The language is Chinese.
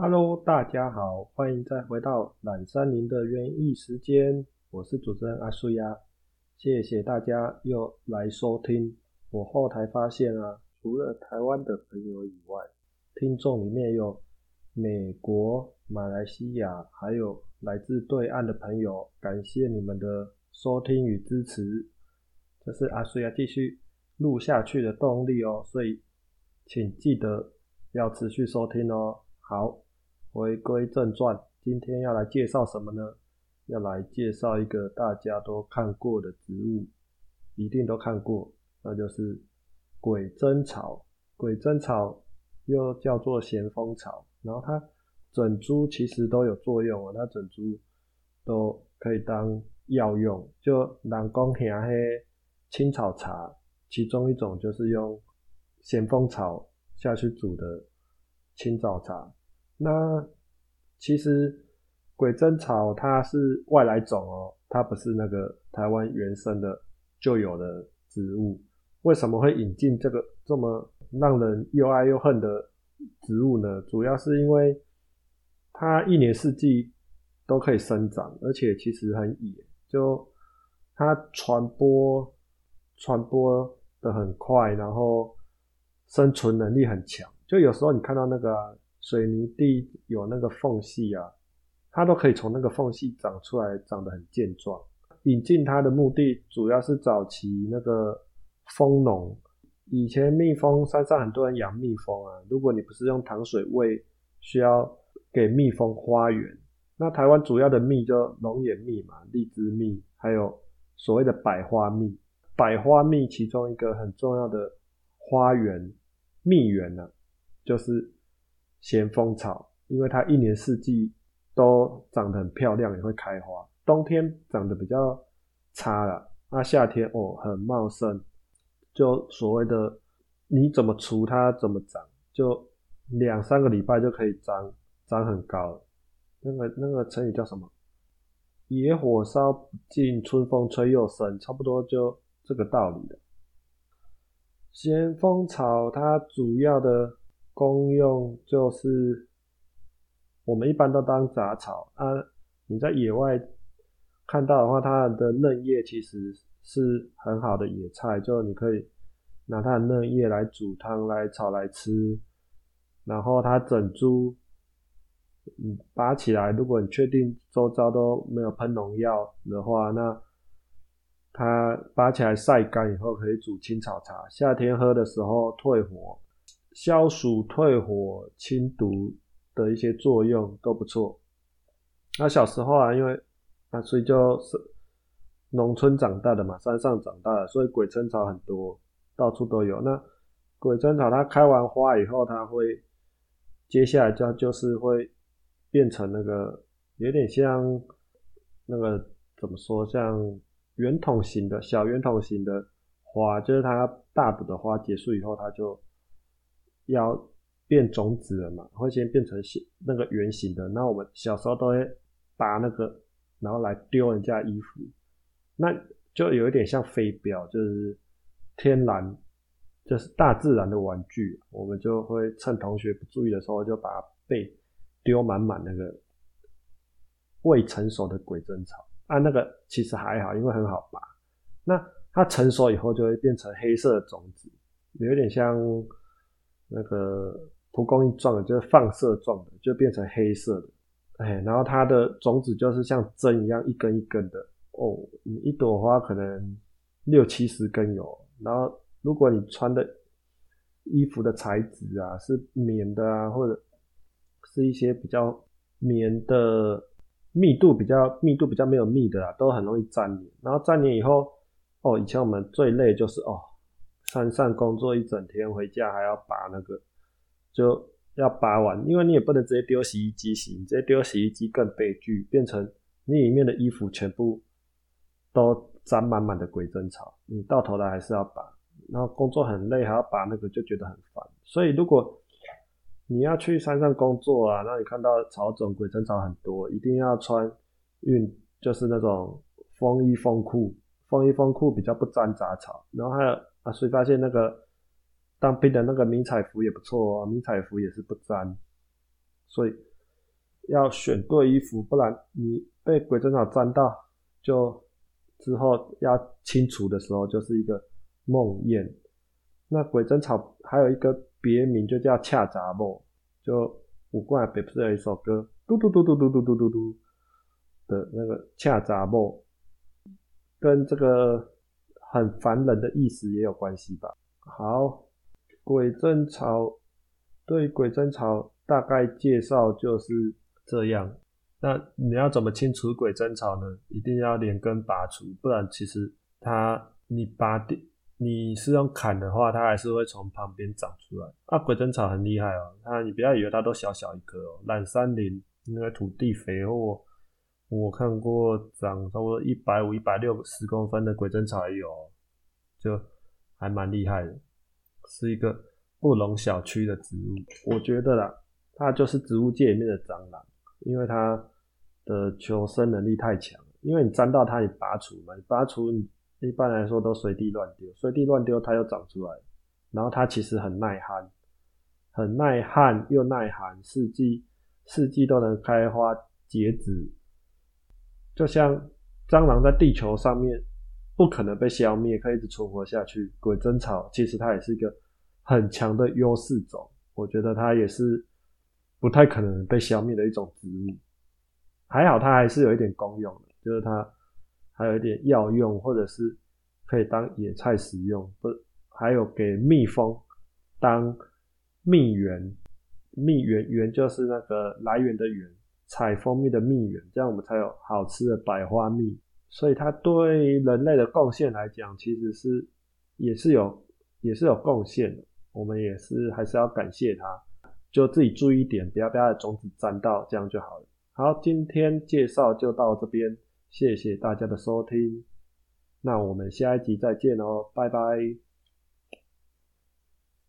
Hello，大家好，欢迎再回到懒山林的园艺时间，我是主持人阿苏呀，谢谢大家又来收听。我后台发现啊，除了台湾的朋友以外，听众里面有美国、马来西亚，还有来自对岸的朋友，感谢你们的收听与支持，这是阿苏呀继续录下去的动力哦，所以请记得要持续收听哦。好。回归正传，今天要来介绍什么呢？要来介绍一个大家都看过的植物，一定都看过，那就是鬼针草。鬼针草又叫做咸丰草，然后它整株其实都有作用啊，它整株都可以当药用。就南宫黑黑青草茶，其中一种就是用咸丰草下去煮的青草茶。那其实鬼针草它是外来种哦，它不是那个台湾原生的就有的植物。为什么会引进这个这么让人又爱又恨的植物呢？主要是因为它一年四季都可以生长，而且其实很野，就它传播传播的很快，然后生存能力很强。就有时候你看到那个。水泥地有那个缝隙啊，它都可以从那个缝隙长出来，长得很健壮。引进它的目的主要是早期那个蜂农，以前蜜蜂山上很多人养蜜蜂啊，如果你不是用糖水喂，需要给蜜蜂花园。那台湾主要的蜜就龙眼蜜嘛，荔枝蜜，还有所谓的百花蜜。百花蜜其中一个很重要的花园蜜源呢，就是。咸丰草，因为它一年四季都长得很漂亮，也会开花。冬天长得比较差了，那夏天哦很茂盛，就所谓的你怎么除它怎么长，就两三个礼拜就可以长长很高。那个那个成语叫什么？野火烧不尽，春风吹又生，差不多就这个道理的。咸丰草它主要的。功用就是，我们一般都当杂草啊。你在野外看到的话，它的嫩叶其实是很好的野菜，就你可以拿它的嫩叶来煮汤、来炒来吃。然后它整株，嗯，拔起来，如果你确定周遭都没有喷农药的话，那它拔起来晒干以后可以煮青草茶，夏天喝的时候退火。消暑、退火、清毒的一些作用都不错。那小时候啊，因为啊，所以就是农村长大的嘛，山上长大的，所以鬼针草很多，到处都有。那鬼针草它开完花以后，它会接下来就就是会变成那个有点像那个怎么说，像圆筒形的小圆筒形的花，就是它大的花结束以后，它就。要变种子了嘛，会先变成那个圆形的。那我们小时候都会拔那个，然后来丢人家衣服，那就有一点像飞镖，就是天然，就是大自然的玩具。我们就会趁同学不注意的时候，就把被丢满满那个未成熟的鬼针草。啊，那个其实还好，因为很好拔。那它成熟以后就会变成黑色的种子，有点像。那个蒲公英状的，就是放射状的，就变成黑色的，哎，然后它的种子就是像针一样一根一根的哦。你一朵花可能六七十根有，然后如果你穿的衣服的材质啊是棉的啊，或者是一些比较棉的，密度比较密度比较没有密的啊，都很容易粘黏。然后粘黏以后，哦，以前我们最累就是哦。山上工作一整天，回家还要拔那个，就要拔完，因为你也不能直接丢洗衣机洗，你直接丢洗衣机更悲剧，变成你里面的衣服全部都沾满满的鬼针草，你到头来还是要拔，然后工作很累，还要拔那个，就觉得很烦。所以如果你要去山上工作啊，那你看到草种鬼针草很多，一定要穿运，就是那种风衣风裤，风衣风裤比较不沾杂草，然后还有。啊所以发现那个当兵的那个迷彩服也不错哦，迷彩服也是不粘，所以要选对衣服，不然你被鬼针草沾到，就之后要清除的时候就是一个梦魇。那鬼针草还有一个别名，就叫恰杂木，就五冠北不是有一首歌，嘟嘟嘟嘟嘟嘟嘟嘟嘟的那个恰杂木，跟这个很烦人的意思也有关系吧。好，鬼针草对鬼针草大概介绍就是这样。那你要怎么清除鬼针草呢？一定要连根拔除，不然其实它你拔掉。你是用砍的话，它还是会从旁边长出来。啊，鬼针草很厉害哦，它你不要以为它都小小一颗哦，懒山林那个土地肥沃，我看过长差不多一百五、一百六十公分的鬼针草也有，就还蛮厉害的，是一个不容小觑的植物。我觉得啦，它就是植物界里面的蟑螂，因为它的求生能力太强，因为你沾到它，你拔除嘛，你拔除。一般来说都随地乱丢，随地乱丢它又长出来，然后它其实很耐旱，很耐旱又耐寒，四季四季都能开花结籽。就像蟑螂在地球上面不可能被消灭，可以一直存活下去。鬼针草其实它也是一个很强的优势种，我觉得它也是不太可能被消灭的一种植物。还好它还是有一点功用的，就是它。还有一点药用，或者是可以当野菜食用，不，还有给蜜蜂当蜜源，蜜源源就是那个来源的源，采蜂蜜的蜜源，这样我们才有好吃的百花蜜。所以它对人类的贡献来讲，其实是也是有也是有贡献的。我们也是还是要感谢它，就自己注意一点，不要被它的种子沾到，这样就好了。好，今天介绍就到这边。谢谢大家的收听，那我们下一集再见哦，拜拜。